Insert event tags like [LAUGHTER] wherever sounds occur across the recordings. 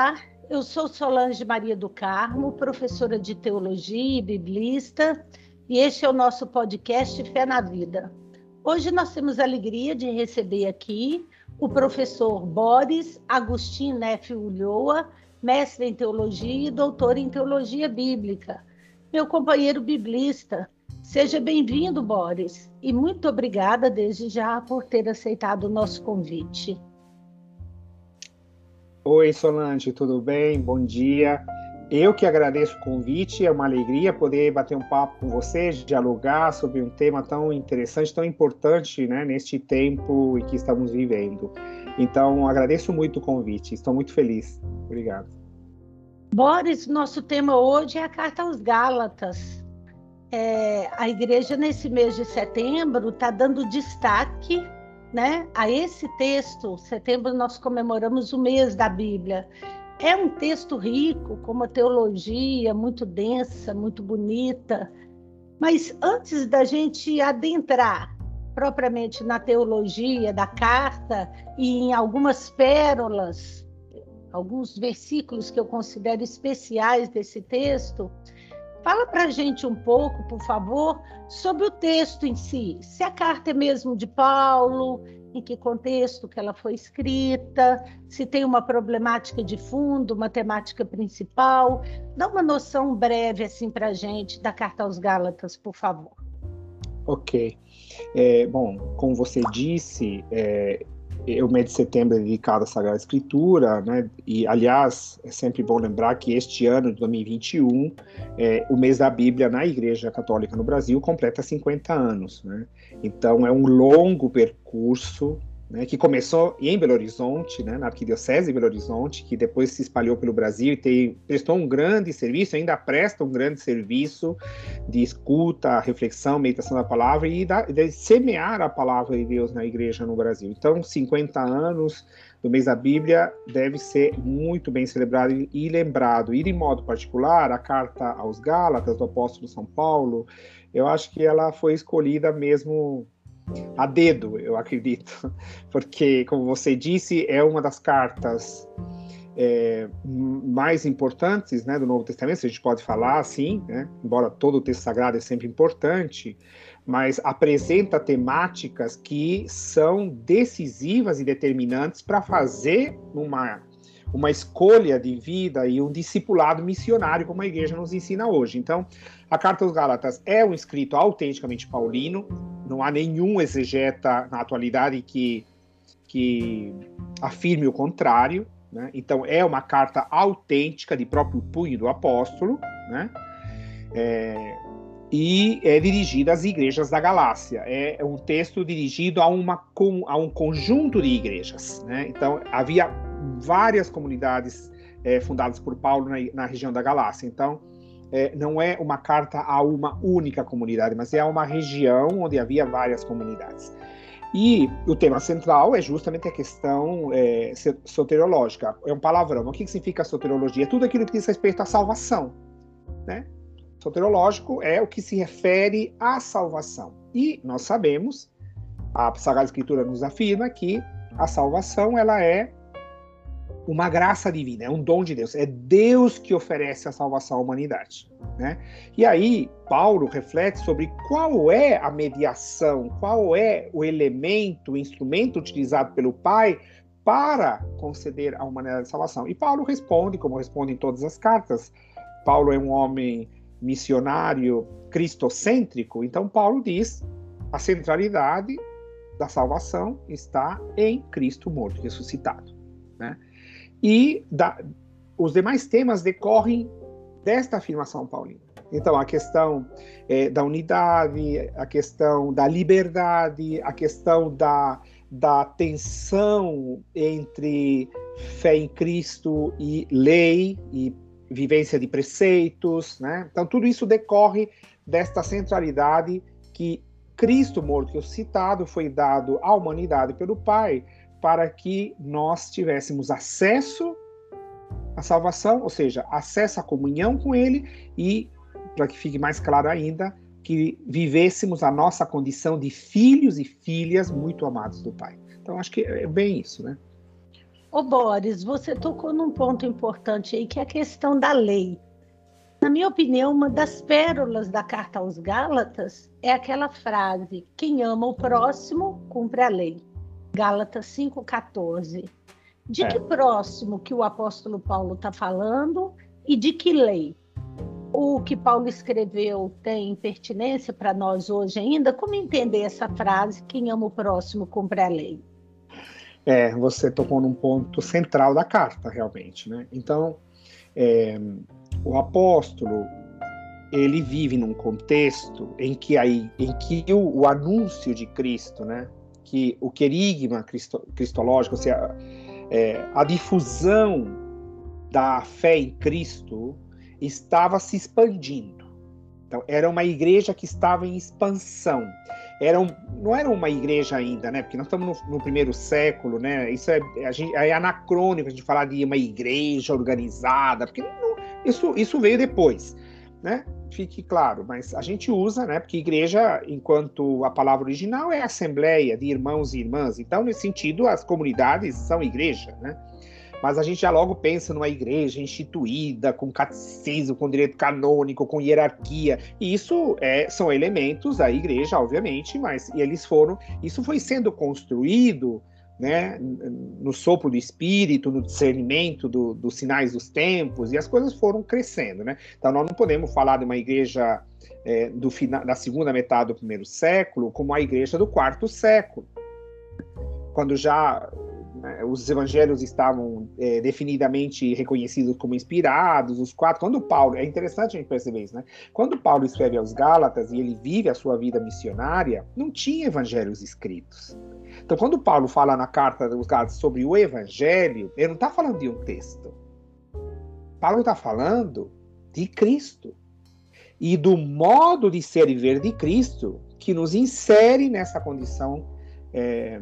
Olá, eu sou Solange Maria do Carmo, professora de teologia e biblista, e este é o nosso podcast Fé na Vida. Hoje nós temos a alegria de receber aqui o professor Boris Agostinho Neff Ulloa, mestre em teologia e doutor em teologia bíblica. Meu companheiro biblista, seja bem-vindo, Boris, e muito obrigada desde já por ter aceitado o nosso convite. Oi, Solange, tudo bem? Bom dia. Eu que agradeço o convite, é uma alegria poder bater um papo com você, dialogar sobre um tema tão interessante, tão importante, né, neste tempo em que estamos vivendo. Então, agradeço muito o convite, estou muito feliz. Obrigado. Boris, nosso tema hoje é a Carta aos Gálatas. É, a igreja, nesse mês de setembro, está dando destaque né, a esse texto. Setembro nós comemoramos o mês da Bíblia. É um texto rico, com uma teologia muito densa, muito bonita. Mas antes da gente adentrar propriamente na teologia da carta e em algumas pérolas, alguns versículos que eu considero especiais desse texto, Fala para a gente um pouco, por favor, sobre o texto em si. Se a carta é mesmo de Paulo, em que contexto que ela foi escrita, se tem uma problemática de fundo, uma temática principal. Dá uma noção breve assim para a gente da carta aos Gálatas, por favor. Ok. É, bom, como você disse, é, o mês de setembro é dedicado à Sagrada Escritura, né? E, aliás, é sempre bom lembrar que este ano de 2021, é, o mês da Bíblia na Igreja Católica no Brasil completa 50 anos, né? Então, é um longo percurso né, que começou em Belo Horizonte, né, na Arquidiocese de Belo Horizonte, que depois se espalhou pelo Brasil e tem, prestou um grande serviço, ainda presta um grande serviço de escuta, reflexão, meditação da palavra e da, de semear a palavra de Deus na igreja no Brasil. Então, 50 anos do mês da Bíblia deve ser muito bem celebrado e lembrado. E, de modo particular, a carta aos Gálatas do apóstolo São Paulo, eu acho que ela foi escolhida mesmo a dedo, eu acredito, [LAUGHS] porque, como você disse, é uma das cartas é, mais importantes né, do Novo Testamento, se a gente pode falar assim, né, embora todo o texto sagrado é sempre importante, mas apresenta temáticas que são decisivas e determinantes para fazer uma, uma escolha de vida e um discipulado missionário, como a igreja nos ensina hoje. Então, a Carta aos Gálatas é um escrito autenticamente paulino, não há nenhum exegeta na atualidade que, que afirme o contrário. Né? Então, é uma carta autêntica de próprio punho do apóstolo, né? É, e é dirigida às igrejas da Galácia. É um texto dirigido a, uma, a um conjunto de igrejas. Né? Então, havia várias comunidades é, fundadas por Paulo na, na região da Galácia. Então, é, não é uma carta a uma única comunidade, mas é a uma região onde havia várias comunidades. E o tema central é justamente a questão é, soteriológica. É um palavrão. O que significa soteriologia? É tudo aquilo que diz respeito à salvação. Né? Soteriológico é o que se refere à salvação. E nós sabemos, a Sagrada Escritura nos afirma que a salvação ela é uma graça divina, é um dom de Deus. É Deus que oferece a salvação à humanidade. Né? E aí, Paulo reflete sobre qual é a mediação, qual é o elemento, o instrumento utilizado pelo Pai para conceder a humanidade a salvação. E Paulo responde, como responde em todas as cartas. Paulo é um homem missionário cristocêntrico, então Paulo diz a centralidade da salvação está em Cristo morto, ressuscitado. Né? E da, os demais temas decorrem desta afirmação paulina. Então, a questão é, da unidade, a questão da liberdade, a questão da, da tensão entre fé em Cristo e lei e vivência de preceitos, né? Então, tudo isso decorre desta centralidade que Cristo morto, que o citado foi dado à humanidade pelo Pai, para que nós tivéssemos acesso à salvação, ou seja, acesso à comunhão com Ele e, para que fique mais claro ainda, que vivêssemos a nossa condição de filhos e filhas muito amados do Pai. Então, acho que é bem isso, né? Ô Boris, você tocou num ponto importante aí, que é a questão da lei. Na minha opinião, uma das pérolas da carta aos Gálatas é aquela frase: quem ama o próximo, cumpre a lei. Gálatas 5,14. De é. que próximo que o apóstolo Paulo está falando e de que lei? O que Paulo escreveu tem pertinência para nós hoje ainda? Como entender essa frase: quem ama o próximo, cumpre a lei? É, você tocou num ponto central da carta, realmente, né? Então, é, o apóstolo ele vive num contexto em que aí, em que o, o anúncio de Cristo, né? Que o querigma cristo, cristológico, ou seja, é, a difusão da fé em Cristo estava se expandindo. Então, era uma igreja que estava em expansão era um, não era uma igreja ainda, né? Porque nós estamos no, no primeiro século, né? Isso é, gente, é anacrônico a gente falar de uma igreja organizada, porque não, isso, isso veio depois, né? Fique claro, mas a gente usa, né? Porque igreja, enquanto a palavra original é assembleia de irmãos e irmãs, então nesse sentido as comunidades são igreja, né? mas a gente já logo pensa numa igreja instituída, com catecismo, com direito canônico, com hierarquia. E isso é, são elementos da igreja, obviamente, mas eles foram. Isso foi sendo construído né, no sopro do espírito, no discernimento do, dos sinais dos tempos, e as coisas foram crescendo. Né? Então, nós não podemos falar de uma igreja é, do final, da segunda metade do primeiro século como a igreja do quarto século, quando já né? Os evangelhos estavam é, definidamente reconhecidos como inspirados, os quatro. Quando Paulo, é interessante a gente perceber isso, né? Quando Paulo escreve aos Gálatas e ele vive a sua vida missionária, não tinha evangelhos escritos. Então, quando Paulo fala na carta dos Gálatas sobre o evangelho, ele não está falando de um texto. Paulo está falando de Cristo e do modo de ser e ver de Cristo que nos insere nessa condição é,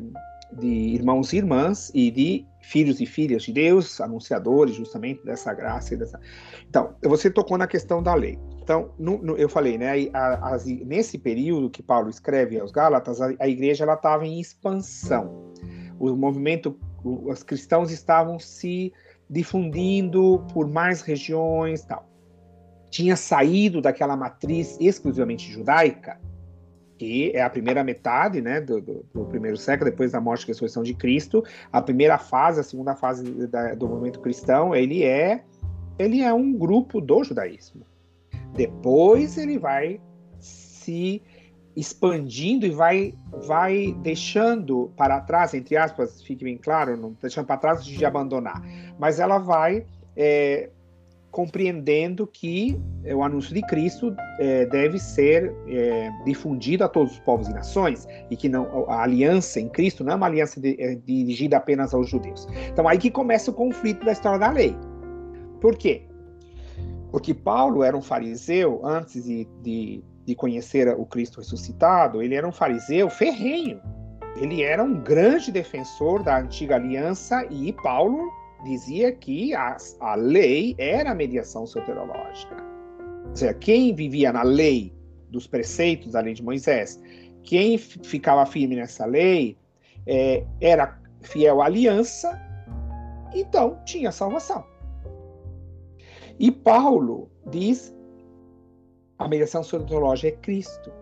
de irmãos e irmãs e de filhos e filhas de Deus, anunciadores justamente dessa graça e dessa. Então, você tocou na questão da lei. Então, no, no, eu falei, né, a, a, nesse período que Paulo escreve aos Gálatas, a, a igreja ela estava em expansão. O movimento, os cristãos estavam se difundindo por mais regiões, tal. Tinha saído daquela matriz exclusivamente judaica que é a primeira metade né, do, do, do, primeiro século, depois da morte e ressurreição de Cristo. A primeira fase, a segunda fase da, do movimento cristão, ele é, ele é um grupo do judaísmo. Depois ele vai se expandindo e vai, vai deixando para trás, entre aspas, fique bem claro, não deixando para trás de abandonar, mas ela vai é, compreendendo que é, o anúncio de Cristo é, deve ser é, difundido a todos os povos e nações e que não a aliança em Cristo não é uma aliança de, é, dirigida apenas aos judeus. Então aí que começa o conflito da história da lei. Por quê? Porque Paulo era um fariseu antes de, de, de conhecer o Cristo ressuscitado. Ele era um fariseu ferrenho. Ele era um grande defensor da antiga aliança e Paulo dizia que a, a lei era a mediação soterológica. Ou seja, quem vivia na lei dos preceitos da lei de Moisés, quem ficava firme nessa lei é, era fiel à aliança, então tinha salvação. E Paulo diz a mediação soterológica é Cristo.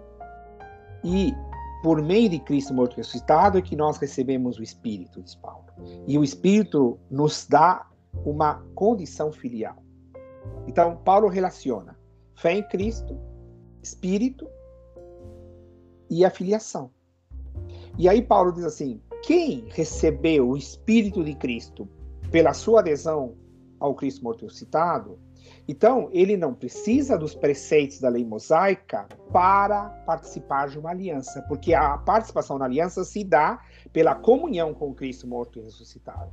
E por meio de Cristo morto ressuscitado é que nós recebemos o Espírito, diz Paulo. E o Espírito nos dá uma condição filial. Então, Paulo relaciona fé em Cristo, Espírito e a filiação. E aí Paulo diz assim: quem recebeu o Espírito de Cristo pela sua adesão ao Cristo morto ressuscitado, então, ele não precisa dos preceitos da lei mosaica para participar de uma aliança, porque a participação na aliança se dá pela comunhão com Cristo morto e ressuscitado.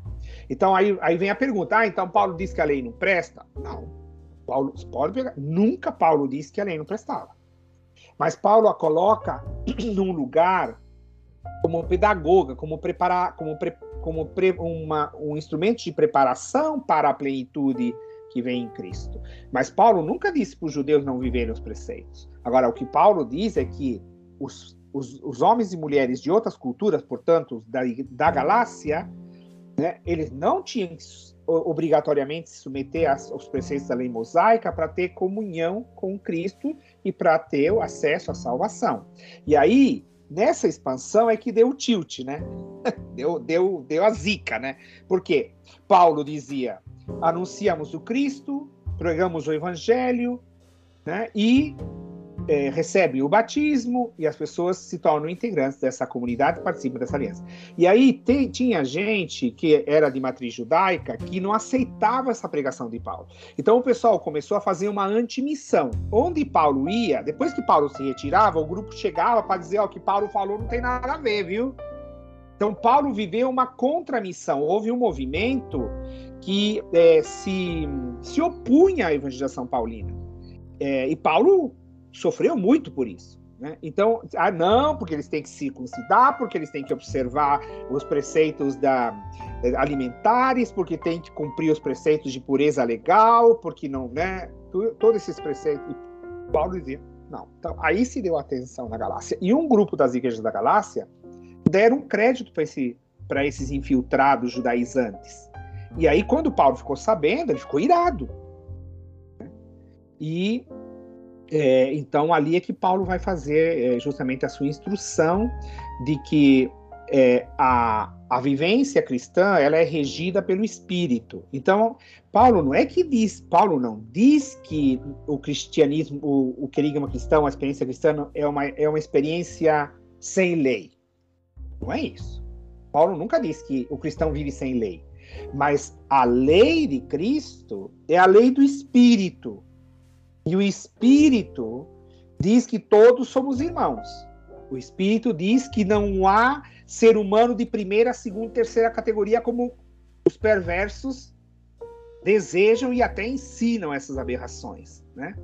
Então, aí, aí vem a pergunta: ah, então Paulo diz que a lei não presta? Não. Paulo, pegar, nunca Paulo disse que a lei não prestava. Mas Paulo a coloca [CLEARS THROAT] num lugar como pedagoga, como preparar, como, pre, como pre, uma, um instrumento de preparação para a plenitude que vem em Cristo. Mas Paulo nunca disse para os judeus não viverem os preceitos. Agora, o que Paulo diz é que os, os, os homens e mulheres de outras culturas, portanto, da, da Galácia, né, eles não tinham que obrigatoriamente se submeter aos preceitos da lei mosaica para ter comunhão com Cristo e para ter o acesso à salvação. E aí, nessa expansão é que deu o tilt, né? [LAUGHS] Deu, deu, deu a zica, né? Porque Paulo dizia: anunciamos o Cristo, pregamos o Evangelho, né? E é, recebe o batismo e as pessoas se tornam integrantes dessa comunidade participam dessa aliança. E aí tinha gente que era de matriz judaica que não aceitava essa pregação de Paulo. Então o pessoal começou a fazer uma antimissão. Onde Paulo ia, depois que Paulo se retirava, o grupo chegava para dizer: Ó, o que Paulo falou não tem nada a ver, viu? Então Paulo viveu uma contramissão. Houve um movimento que é, se, se opunha à evangelização paulina. É, e Paulo sofreu muito por isso. Né? Então, ah, não, porque eles têm que circuncidar, porque eles têm que observar os preceitos da, eh, alimentares, porque têm que cumprir os preceitos de pureza legal, porque não, né? Todos esses preceitos. E Paulo dizia, não. Então, aí se deu atenção na Galácia. E um grupo das igrejas da Galácia deram crédito para esse, esses infiltrados judaizantes. E aí, quando Paulo ficou sabendo, ele ficou irado. E é, então, ali é que Paulo vai fazer é, justamente a sua instrução de que é, a, a vivência cristã ela é regida pelo Espírito. Então, Paulo não é que diz, Paulo não diz que o cristianismo, o, o querigma cristão, a experiência cristã é uma, é uma experiência sem lei. Não é isso. Paulo nunca diz que o cristão vive sem lei. Mas a lei de Cristo é a lei do Espírito. E o Espírito diz que todos somos irmãos. O Espírito diz que não há ser humano de primeira, segunda, terceira categoria como os perversos desejam e até ensinam essas aberrações, né?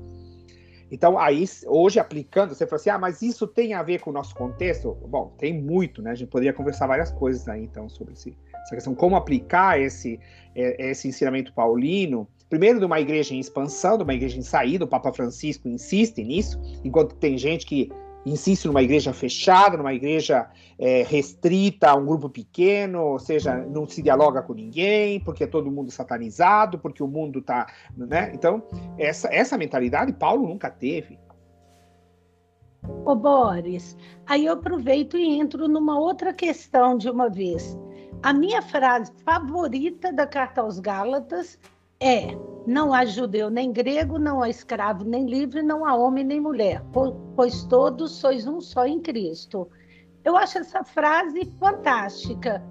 Então, aí, hoje aplicando, você fala assim, ah, mas isso tem a ver com o nosso contexto? Bom, tem muito, né? A gente poderia conversar várias coisas aí, então, sobre essa questão, como aplicar esse, é, esse ensinamento paulino primeiro de uma igreja em expansão, de uma igreja em saída, o Papa Francisco insiste nisso, enquanto tem gente que insiste numa igreja fechada, numa igreja é, restrita a um grupo pequeno, ou seja, não se dialoga com ninguém, porque é todo mundo satanizado, porque o mundo está. Né? Então, essa, essa mentalidade Paulo nunca teve. Ô Boris, aí eu aproveito e entro numa outra questão de uma vez. A minha frase favorita da carta aos Gálatas é: não há judeu nem grego, não há escravo nem livre, não há homem nem mulher, pois todos sois um só em Cristo. Eu acho essa frase fantástica.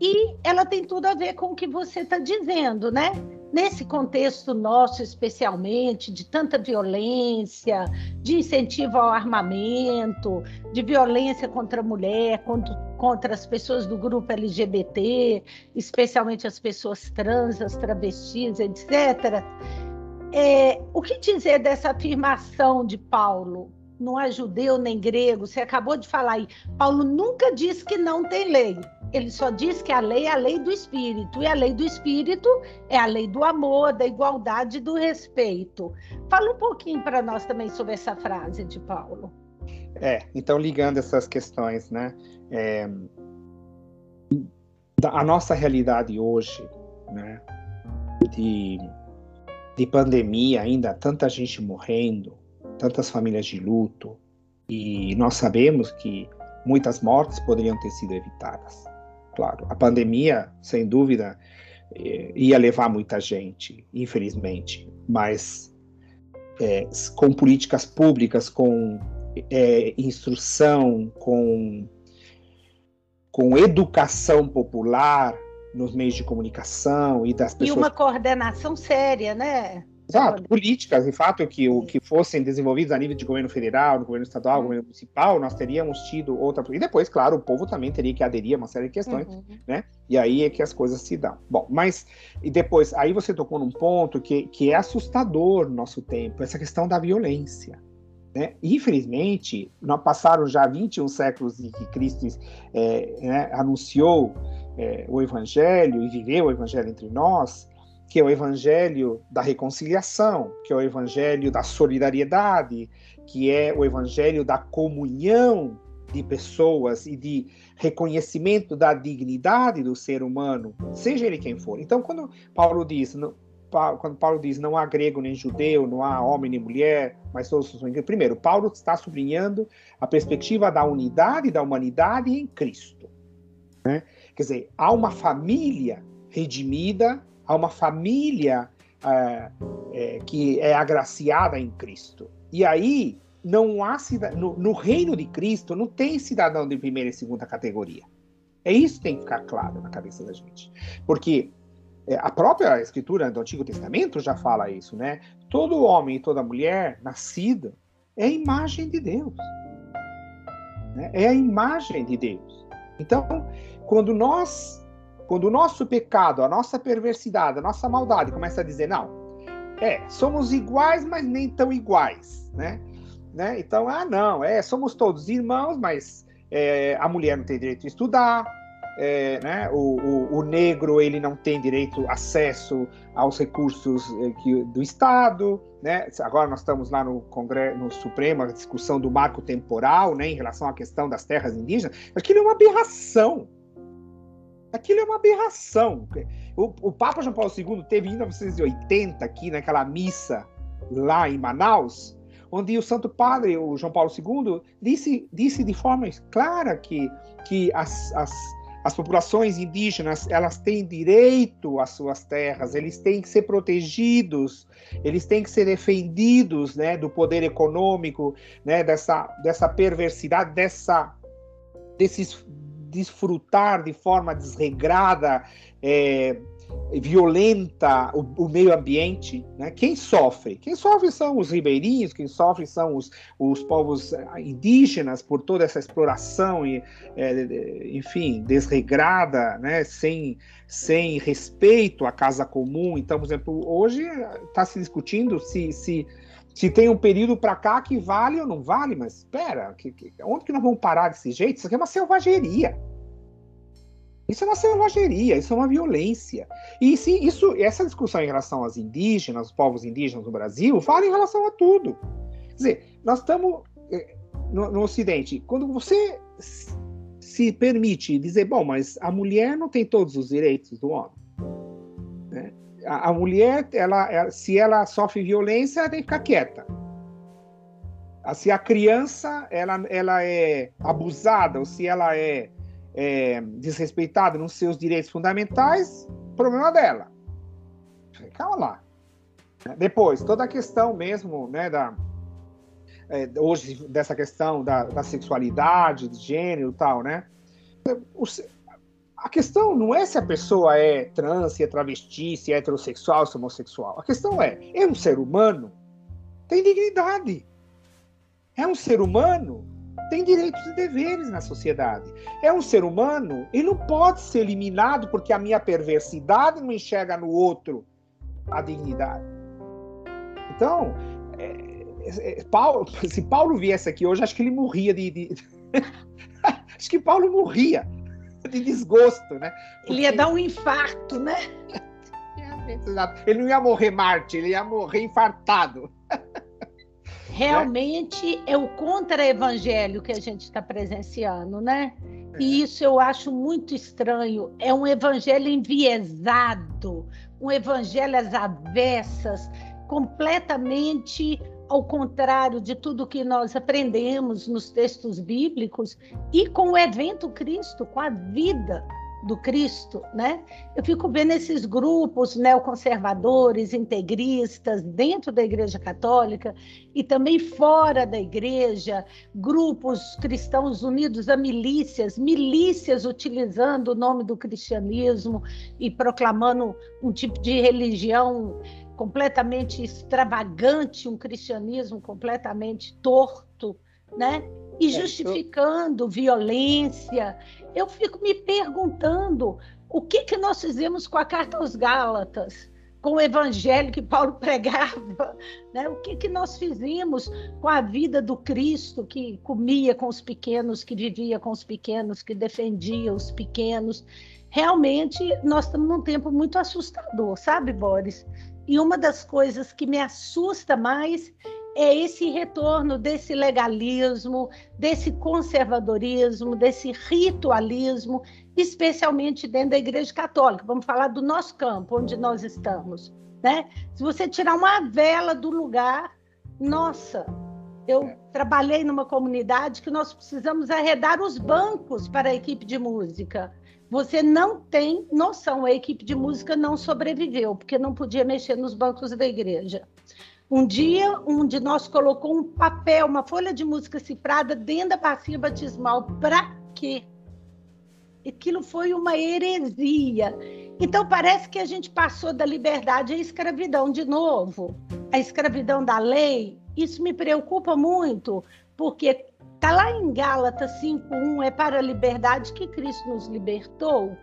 E ela tem tudo a ver com o que você está dizendo, né? Nesse contexto nosso, especialmente, de tanta violência, de incentivo ao armamento, de violência contra a mulher, contra, contra as pessoas do grupo LGBT, especialmente as pessoas trans, as travestis, etc. É, o que dizer dessa afirmação de Paulo? Não há judeu nem grego, você acabou de falar aí. Paulo nunca disse que não tem lei ele só diz que a lei é a lei do espírito, e a lei do espírito é a lei do amor, da igualdade e do respeito. Fala um pouquinho para nós também sobre essa frase de Paulo. É, então ligando essas questões, né? É, a nossa realidade hoje, né? De, de pandemia ainda, tanta gente morrendo, tantas famílias de luto, e nós sabemos que muitas mortes poderiam ter sido evitadas claro. A pandemia, sem dúvida, eh, ia levar muita gente, infelizmente, mas é, com políticas públicas, com é, instrução, com, com educação popular nos meios de comunicação e das pessoas. E uma coordenação séria, né? Exato, políticas, de fato, que, o, que fossem desenvolvidas a nível de governo federal, governo estadual, uhum. governo municipal, nós teríamos tido outra. E depois, claro, o povo também teria que aderir a uma série de questões, uhum. né? E aí é que as coisas se dão. Bom, mas, e depois, aí você tocou num ponto que, que é assustador no nosso tempo, essa questão da violência. Né? Infelizmente, nós passaram já 21 séculos em que Cristo é, né, anunciou é, o Evangelho e viveu o Evangelho entre nós, que é o evangelho da reconciliação, que é o evangelho da solidariedade, que é o evangelho da comunhão de pessoas e de reconhecimento da dignidade do ser humano, seja ele quem for. Então, quando Paulo diz, quando Paulo diz não há grego nem judeu, não há homem nem mulher, mas todos são Primeiro, Paulo está sublinhando a perspectiva da unidade da humanidade em Cristo. Né? Quer dizer, há uma família redimida, há uma família é, é, que é agraciada em Cristo. E aí, não há no, no reino de Cristo não tem cidadão de primeira e segunda categoria. É isso que tem que ficar claro na cabeça da gente. Porque é, a própria escritura do Antigo Testamento já fala isso, né? Todo homem e toda mulher nascida é a imagem de Deus. Né? É a imagem de Deus. Então, quando nós, quando o nosso pecado, a nossa perversidade, a nossa maldade começa a dizer, não, é, somos iguais, mas nem tão iguais, né? né? Então, ah, não, é, somos todos irmãos, mas é, a mulher não tem direito a estudar, é, né, o, o, o, negro ele não tem direito acesso aos recursos é, que, do Estado, né? Agora nós estamos lá no Congresso, no Supremo, a discussão do marco temporal, né, em relação à questão das terras indígenas. Aquilo é uma aberração. Aquilo é uma aberração. O, o Papa João Paulo II teve em 1980 aqui naquela missa lá em Manaus, onde o Santo Padre, o João Paulo II, disse, disse de forma clara que, que as, as as populações indígenas, elas têm direito às suas terras, eles têm que ser protegidos, eles têm que ser defendidos, né, do poder econômico, né, dessa, dessa perversidade, dessa desses desfrutar de forma desregrada é, violenta o, o, meio ambiente, né? Quem sofre? Quem sofre são os ribeirinhos, quem sofre são os, os povos indígenas por toda essa exploração e, é, enfim, desregrada, né? Sem, sem respeito à casa comum. Então, por exemplo, hoje está se discutindo se, se se tem um período para cá que vale ou não vale, mas espera, que, que, onde que nós vamos parar desse jeito? Isso aqui é uma selvageria. Isso é uma selvageria, isso é uma violência. E isso, essa discussão em relação aos indígenas, os povos indígenas no Brasil, fala em relação a tudo. Quer dizer, nós estamos eh, no, no Ocidente, quando você se permite dizer, bom, mas a mulher não tem todos os direitos do homem. Né? A, a, mulher, ela, ela, se ela sofre violência, ela tem que ficar quieta. Se a criança ela, ela é abusada ou se ela é é, desrespeitada nos seus direitos fundamentais, problema dela. Calma lá. Depois, toda a questão mesmo, né, da, é, hoje, dessa questão da, da, sexualidade, de gênero e tal, né? A questão não é se a pessoa é trans, se é travesti, se é heterossexual, se é homossexual. A questão é, é um ser humano? Tem dignidade. É um ser humano tem direitos e deveres na sociedade. É um ser humano e não pode ser eliminado porque a minha perversidade não enxerga no outro a dignidade. Então, é, é, Paulo, [LAUGHS] se Paulo viesse aqui hoje, acho que ele morria de. de... [LAUGHS] acho que Paulo morria de desgosto, né? Porque... Ele ia dar um infarto, né? [LAUGHS] Ele não ia morrer Marte, ele ia morrer infartado. [LAUGHS] realmente é o contra-evangelho que a gente está presenciando, né? E é. isso eu acho muito estranho. É um evangelho enviesado, um evangelho às avessas, completamente ao contrário de tudo que nós aprendemos nos textos bíblicos e com o evento Cristo, com a vida do Cristo, né? Eu fico vendo esses grupos neoconservadores, integristas, dentro da Igreja Católica e também fora da Igreja, grupos cristãos unidos a milícias, milícias utilizando o nome do cristianismo e proclamando um tipo de religião completamente extravagante, um cristianismo completamente torto, né? E é, justificando violência, eu fico me perguntando o que, que nós fizemos com a carta aos Gálatas, com o evangelho que Paulo [LAUGHS] pregava, né? o que, que nós fizemos com a vida do Cristo que comia com os pequenos, que vivia com os pequenos, que defendia os pequenos. Realmente, nós estamos num tempo muito assustador, sabe, Boris? E uma das coisas que me assusta mais é esse retorno desse legalismo, desse conservadorismo, desse ritualismo, especialmente dentro da Igreja Católica. Vamos falar do nosso campo, onde nós estamos. Né? Se você tirar uma vela do lugar, nossa, eu trabalhei numa comunidade que nós precisamos arredar os bancos para a equipe de música. Você não tem noção, a equipe de música não sobreviveu, porque não podia mexer nos bancos da igreja. Um dia, um de nós colocou um papel, uma folha de música cifrada dentro da bacia batismal. Para quê? Aquilo foi uma heresia. Então, parece que a gente passou da liberdade à escravidão de novo. A escravidão da lei. Isso me preocupa muito, porque está lá em Gálatas 5:1 é para a liberdade que Cristo nos libertou.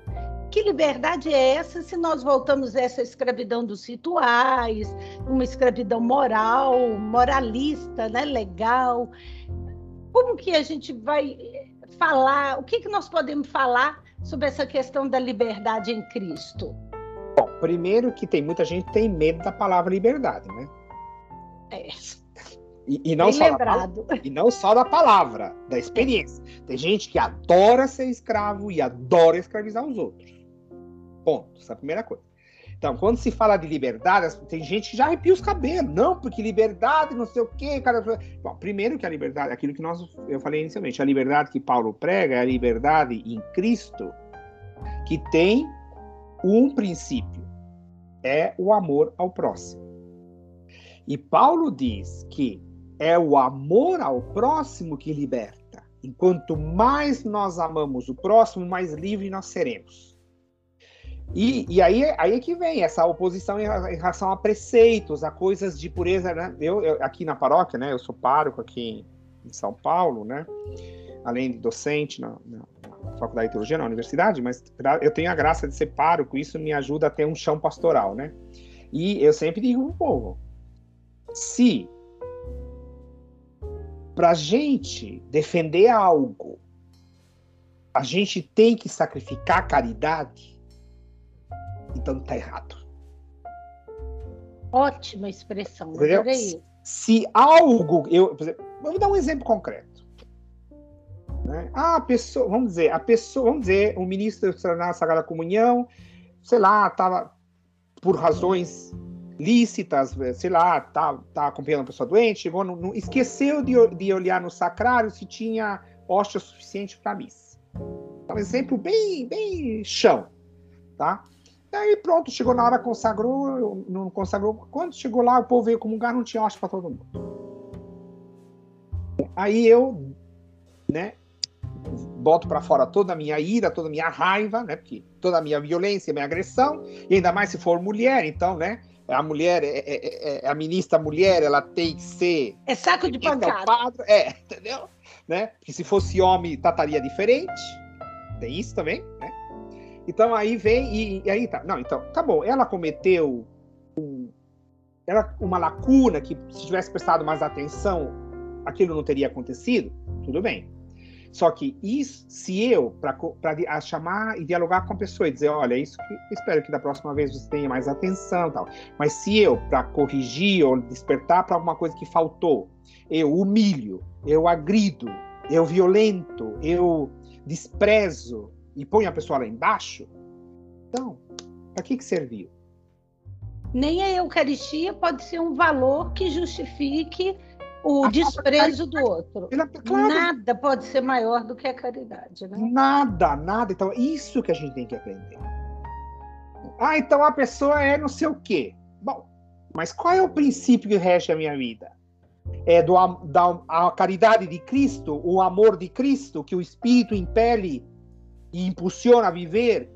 Que liberdade é essa se nós voltamos a essa escravidão dos rituais, uma escravidão moral, moralista, né, legal? Como que a gente vai falar? O que, que nós podemos falar sobre essa questão da liberdade em Cristo? Bom, primeiro que tem muita gente que tem medo da palavra liberdade, né? É. E, e, não só da, e não só da palavra, da experiência. Tem gente que adora ser escravo e adora escravizar os outros. Ponto. Essa é a primeira coisa. Então, quando se fala de liberdade, tem gente que já arrepia os cabelos. Não, porque liberdade, não sei o quê. Cara... Bom, primeiro que a liberdade, aquilo que nós, eu falei inicialmente, a liberdade que Paulo prega é a liberdade em Cristo, que tem um princípio: é o amor ao próximo. E Paulo diz que é o amor ao próximo que liberta. Enquanto mais nós amamos o próximo, mais livre nós seremos. E, e aí, aí é que vem essa oposição em, em relação a preceitos, a coisas de pureza, né? Eu, eu, aqui na paróquia, né? Eu sou pároco aqui em São Paulo, né? Além de docente na, na, Faculdade de Teologia, na universidade, mas eu tenho a graça de ser pároco, isso me ajuda a ter um chão pastoral, né? E eu sempre digo pro povo, se para gente defender algo, a gente tem que sacrificar a caridade, então tá errado. Ótima expressão, adorei. Se algo, eu, vou dar um exemplo concreto. Né? Ah, a pessoa, vamos dizer, a pessoa, vamos dizer, o ministro da Sagrada Comunhão, sei lá, estava por razões lícitas, sei lá, tá, tá acompanhando a pessoa doente, chegou no, no, esqueceu de, de olhar no sacrário se tinha hóstia suficiente para missa. Um exemplo bem, bem chão, tá? aí pronto, chegou na hora, consagrou, não consagrou. Quando chegou lá, o povo veio comungar, não tinha hóstia para todo mundo. Aí eu, né, boto para fora toda a minha ira, toda a minha raiva, né, porque toda a minha violência, minha agressão, e ainda mais se for mulher, então, né, a mulher, é, é, é, é a ministra mulher, ela tem que ser... É saco de pancada. Padre, é, entendeu? Né? Porque se fosse homem, trataria diferente, tem isso também, né? Então aí vem e, e, aí tá. Não, então, tá bom. Ela cometeu um, ela, uma lacuna que se tivesse prestado mais atenção, aquilo não teria acontecido. Tudo bem. Só que isso, se eu, para chamar e dialogar com a pessoa e dizer, olha, isso que espero que da próxima vez você tenha mais atenção tal. Mas se eu, para corrigir ou despertar para alguma coisa que faltou, eu humilho, eu agrido, eu violento, eu desprezo, e põe a pessoa lá embaixo, então, para que, que serviu? Nem a Eucaristia pode ser um valor que justifique o a desprezo do outro. Claro. Nada pode ser maior do que a caridade. Né? Nada, nada. Então, é isso que a gente tem que aprender. Ah, então a pessoa é não sei o quê. Bom, mas qual é o princípio que rege a minha vida? É do, da a caridade de Cristo, o amor de Cristo, que o Espírito impele e impulsiona a viver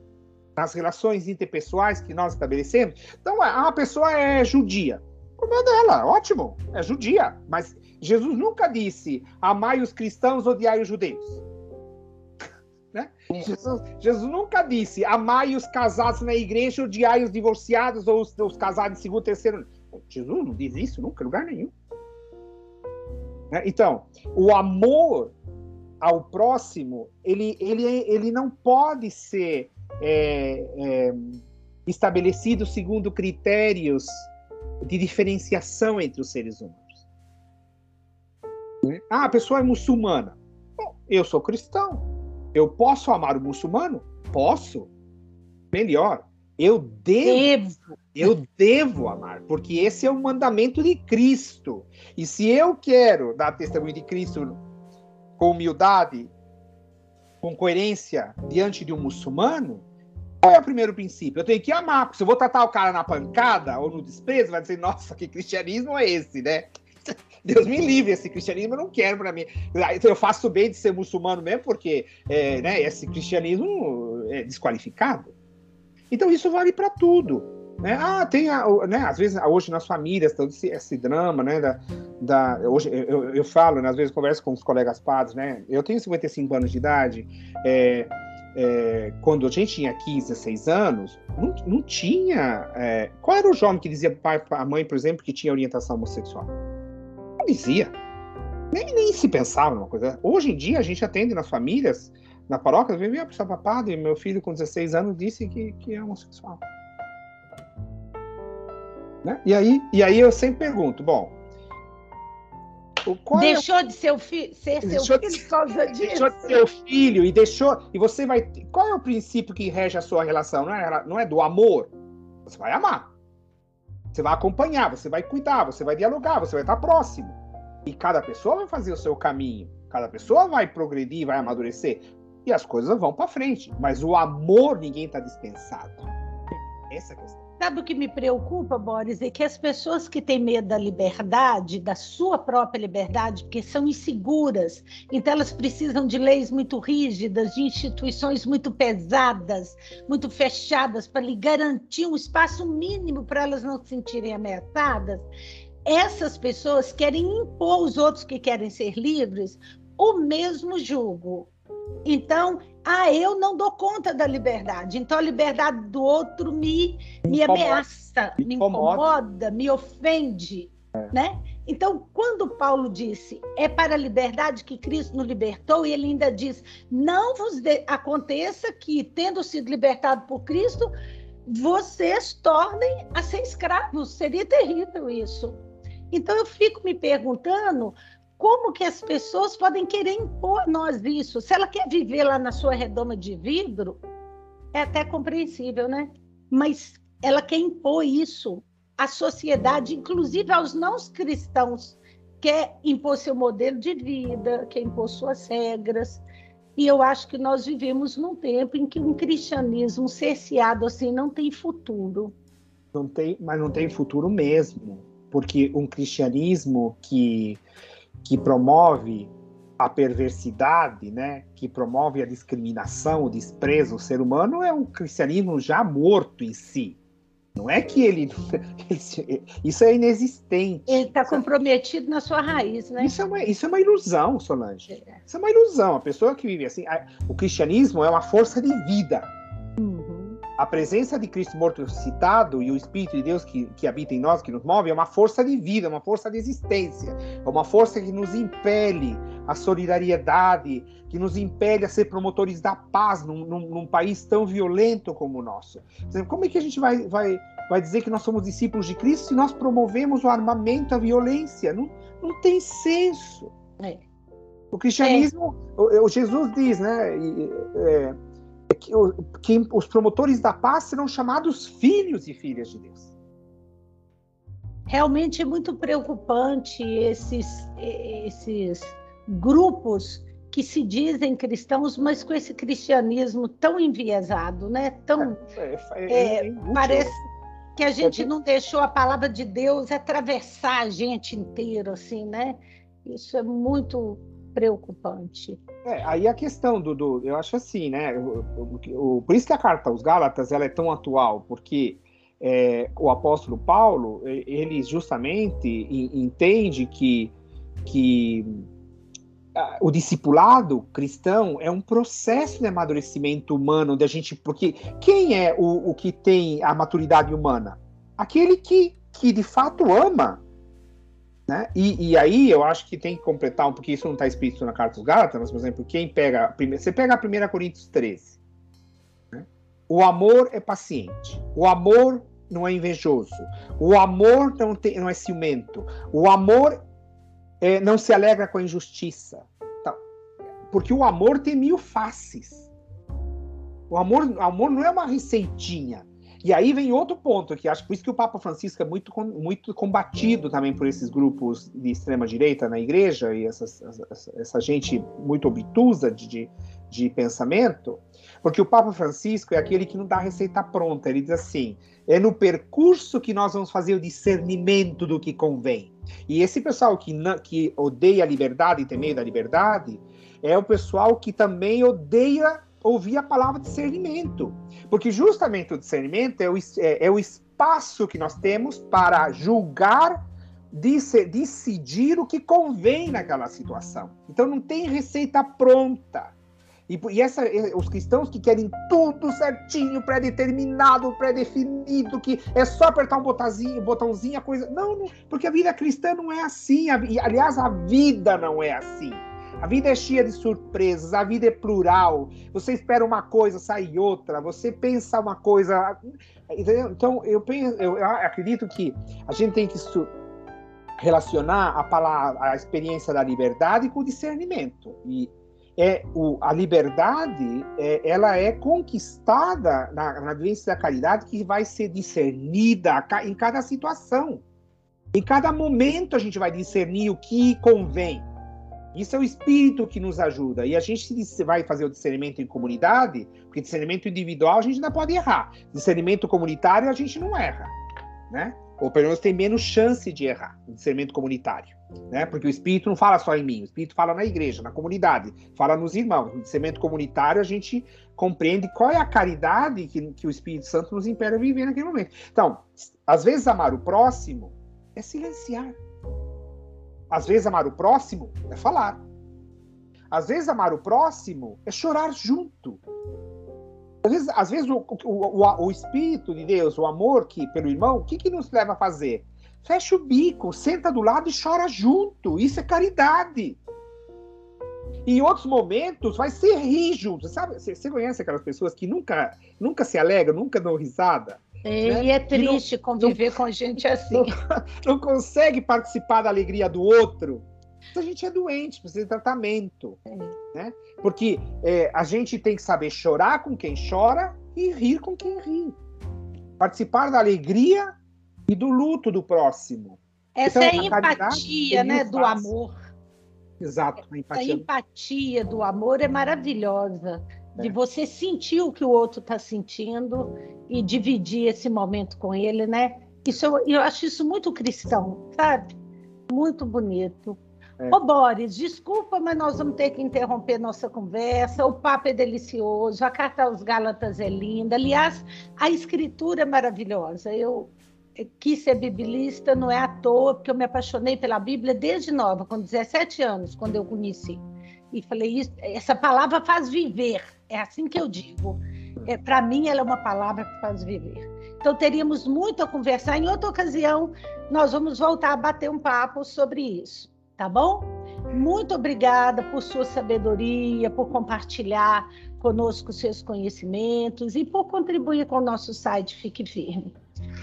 nas relações interpessoais que nós estabelecemos. Então, a pessoa é judia. Problema dela, ótimo, é judia. Mas Jesus nunca disse amai os cristãos, odiai os judeus. [LAUGHS] Né? Jesus, Jesus, nunca disse amai os casados na igreja, odiai os divorciados ou os, os casados de segundo, terceiro. Jesus não diz isso nunca, em lugar nenhum. Né? Então, o amor ao próximo, ele, ele, ele não pode ser é, é, estabelecido segundo critérios de diferenciação entre os seres humanos. Ah, a pessoa é muçulmana. Bom, eu sou cristão. Eu posso amar o muçulmano? Posso. Melhor, eu devo, devo, eu devo amar, porque esse é o mandamento de Cristo. E se eu quero dar testemunho de Cristo com humildade, com coerência diante de um muçulmano, qual é o primeiro princípio? Eu tenho que amar, porque se eu vou tratar o cara na pancada ou no desprezo, vai dizer, nossa, que cristianismo é esse, né? [LAUGHS] Deus me livre, esse cristianismo eu não quero para mim. Então eu faço bem de ser muçulmano mesmo, porque é, né, esse cristianismo é desqualificado. Então isso vale para tudo. Né? Ah, tem, a, né, às vezes, hoje nas famílias, todo esse, esse drama, né, da, da, hoje eu, eu falo, né, às vezes converso com os colegas padres, né, eu tenho 55 anos de idade, é, é, quando a gente tinha 15, 16 anos, não, não tinha. É, qual era o jovem que dizia para a mãe, por exemplo, que tinha orientação homossexual? Não dizia. Nem, nem se pensava numa coisa. Hoje em dia, a gente atende nas famílias, na paróquia, vem a pessoa papada, e meu filho com 16 anos disse que, que é homossexual. Né? E, aí, e aí eu sempre pergunto, bom, deixou é... de ser, fi... ser seu filho de... por causa disso. [LAUGHS] Deixou de ser o filho e deixou. E você vai. Qual é o princípio que rege a sua relação? Não é, não é do amor. Você vai amar. Você vai acompanhar, você vai cuidar, você vai dialogar, você vai estar próximo. E cada pessoa vai fazer o seu caminho. Cada pessoa vai progredir, vai amadurecer. E as coisas vão para frente. Mas o amor ninguém está dispensado. Essa é a questão. Sabe o que me preocupa, Boris? É que as pessoas que têm medo da liberdade, da sua própria liberdade, porque são inseguras, então elas precisam de leis muito rígidas, de instituições muito pesadas, muito fechadas, para lhe garantir um espaço mínimo para elas não se sentirem ameaçadas. Essas pessoas querem impor aos outros que querem ser livres o mesmo jugo. Então, ah, eu não dou conta da liberdade. Então a liberdade do outro me, me, ameaça, me incomoda, me ofende. É. Né? Então, quando Paulo disse é para a liberdade que Cristo nos libertou, e ele ainda diz: não vos aconteça que, tendo sido libertado por Cristo, vocês tornem a ser escravos. Seria terrível isso. Então, eu fico me perguntando como que as pessoas podem querer impor a nós isso? Se ela quer viver lá na sua redoma de vidro, é até compreensível, né? Mas ela quer impor isso à sociedade, inclusive aos não cristãos, quer impor seu modelo de vida, quer impor suas regras. E eu acho que nós vivemos num tempo em que um cristianismo cerceado assim não tem futuro. Não tem, mas não tem futuro mesmo, porque um cristianismo que que promove a perversidade, né, que promove a discriminação, o desprezo ao ser humano, é um cristianismo já morto em si. Não é que ele. [LAUGHS] Isso é inexistente. Ele está comprometido na sua raiz, né? Isso é uma, isso é uma ilusão, Solange. É. Isso é uma ilusão. A pessoa que vive assim. O cristianismo é uma força de vida a presença de Cristo morto ressuscitado e o Espírito de Deus que, que habita em nós, que nos move, é uma força de vida, uma força de existência, é uma força que nos impele a solidariedade, que nos impele a ser promotores da paz num, num, num país tão violento como o nosso. Como é que a gente vai, vai, vai dizer que nós somos discípulos de Cristo se nós promovemos o armamento, a violência? Não, não tem senso. É. O cristianismo, é. o, o, Jesus diz, né? É, que, que os promotores da paz serão chamados filhos e filhas de Deus. Realmente é muito preocupante esses, esses grupos que se dizem cristãos, mas com esse cristianismo tão enviesado, né? Tão é, é, é, é parece que a gente não deixou a palavra de Deus atravessar a gente inteiro, assim, né? Isso é muito preocupante. É, aí a questão do eu acho assim, né? O, o, o, por isso que a carta aos Gálatas ela é tão atual, porque é, o apóstolo Paulo ele justamente entende que, que o discipulado cristão é um processo de amadurecimento humano, onde a gente, porque quem é o, o que tem a maturidade humana? Aquele que, que de fato ama né? E, e, aí eu acho que tem que completar um porque isso não está explícito na carta dos Gálatas, mas, por exemplo, quem pega. Você pega a 1 Coríntios 13. Né? O amor é paciente. O amor não é invejoso. O amor não, tem, não é ciumento. O amor é, não se alegra com a injustiça. Então, porque o amor tem mil faces. O amor, o amor não é uma receitinha. E aí vem outro ponto, que acho por isso que o Papa Francisco é muito, muito combatido também por esses grupos de extrema direita na igreja e essa, essa gente muito obtusa de, de, de pensamento, porque o Papa Francisco é aquele que não dá a receita pronta. Ele diz assim: é no percurso que nós vamos fazer o discernimento do que convém. E esse pessoal que, que odeia a liberdade e tem medo da liberdade é o pessoal que também odeia ouvir a palavra discernimento. Porque justamente o discernimento é o, é, é o espaço que nós temos para julgar, decidir o que convém naquela situação. Então não tem receita pronta. E, e essa, os cristãos que querem tudo certinho, pré-determinado, pré-definido, que é só apertar um botãozinho, botãozinho, a coisa. Não, não, porque a vida cristã não é assim. A, aliás, a vida não é assim. A vida é cheia de surpresas, a vida é plural. Você espera uma coisa, sai outra. Você pensa uma coisa. Entendeu? Então, eu, penso, eu acredito que a gente tem que relacionar a palavra, a experiência da liberdade com o discernimento. E é o, a liberdade é, ela é conquistada na, na doença da caridade que vai ser discernida em cada situação. Em cada momento a gente vai discernir o que convém. Isso é o espírito que nos ajuda. E a gente vai fazer o discernimento em comunidade, porque discernimento individual a gente ainda pode errar. Discernimento comunitário a gente não erra, né? Ou pelo menos tem menos chance de errar no discernimento comunitário, né? Porque o Espírito não fala só em mim, o Espírito fala na igreja, na comunidade, fala nos irmãos. No discernimento comunitário a gente compreende qual é a caridade que, que o Espírito Santo nos impera a viver naquele momento. Então, às vezes amar o próximo é silenciar. Às vezes amar o próximo é falar. Às vezes amar o próximo é chorar junto. Às vezes, às vezes o, o, o, o, Espírito de Deus, o amor que pelo irmão, o que, que nos leva a fazer? Fecha o bico, senta do lado e chora junto. Isso é caridade. Em outros momentos, vai ser rir junto. Sabe? Você, você conhece aquelas pessoas que nunca, nunca se alegram, nunca dão risada? É, né? E é triste não, conviver não, com gente assim. Não, [LAUGHS] não consegue participar da alegria do outro a gente é doente, precisa de tratamento. É. Né? Porque é, a gente tem que saber chorar com quem chora e rir com quem ri. Participar da alegria e do luto do próximo. Essa então, é a empatia, né, do amor. Exato, a empatia. A empatia do amor é maravilhosa. É. De você sentir o que o outro está sentindo e dividir esse momento com ele, né? Isso eu, eu acho isso muito cristão, sabe? Muito bonito. É. Ô, Boris, desculpa, mas nós vamos ter que interromper nossa conversa. O papo é delicioso, a carta aos Gálatas é linda. Aliás, a escritura é maravilhosa. Eu quis ser biblista, não é à toa, porque eu me apaixonei pela Bíblia desde nova, com 17 anos, quando eu conheci. E falei, isso, essa palavra faz viver. É assim que eu digo. É, Para mim, ela é uma palavra que faz viver. Então, teríamos muito a conversar. Em outra ocasião, nós vamos voltar a bater um papo sobre isso tá bom? Muito obrigada por sua sabedoria, por compartilhar conosco seus conhecimentos e por contribuir com o nosso site Fique Firme.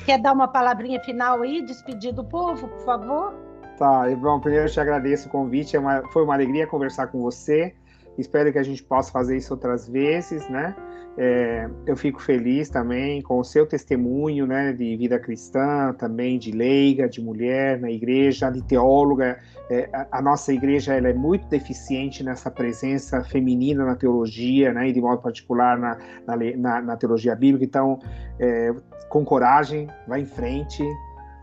Quer dar uma palavrinha final aí, despedir do povo, por favor? Tá, bom, primeiro eu te agradeço o convite, é uma, foi uma alegria conversar com você. Espero que a gente possa fazer isso outras vezes, né? É, eu fico feliz também com o seu testemunho, né, de vida cristã, também de leiga, de mulher na igreja, de teóloga. É, a, a, nossa igreja ela é muito deficiente nessa presença feminina na teologia, né, e de modo particular na, na, na teologia bíblica. Então, é, com coragem, vá em frente,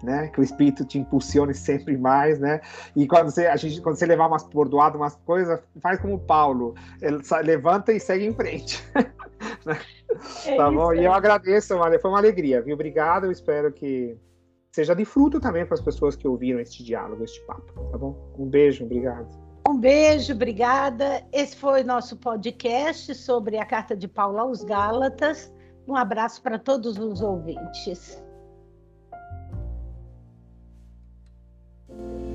né? Que o espírito te impulsione sempre mais, né? E quando você, a gente, quando você levar umas bordoadas, umas coisas, faz como Paulo, ele levanta e segue em frente. [LAUGHS] Né? é tá bom? E eu agradeço, foi uma alegria, viu? Obrigado, eu espero que seja de fruto também para as pessoas que ouviram este diálogo, este papo, tá bom? Um beijo, obrigado. Um beijo, obrigada. Esse foi nosso podcast sobre a carta de Paulo aos Gálatas. Um abraço para todos os ouvintes. thank you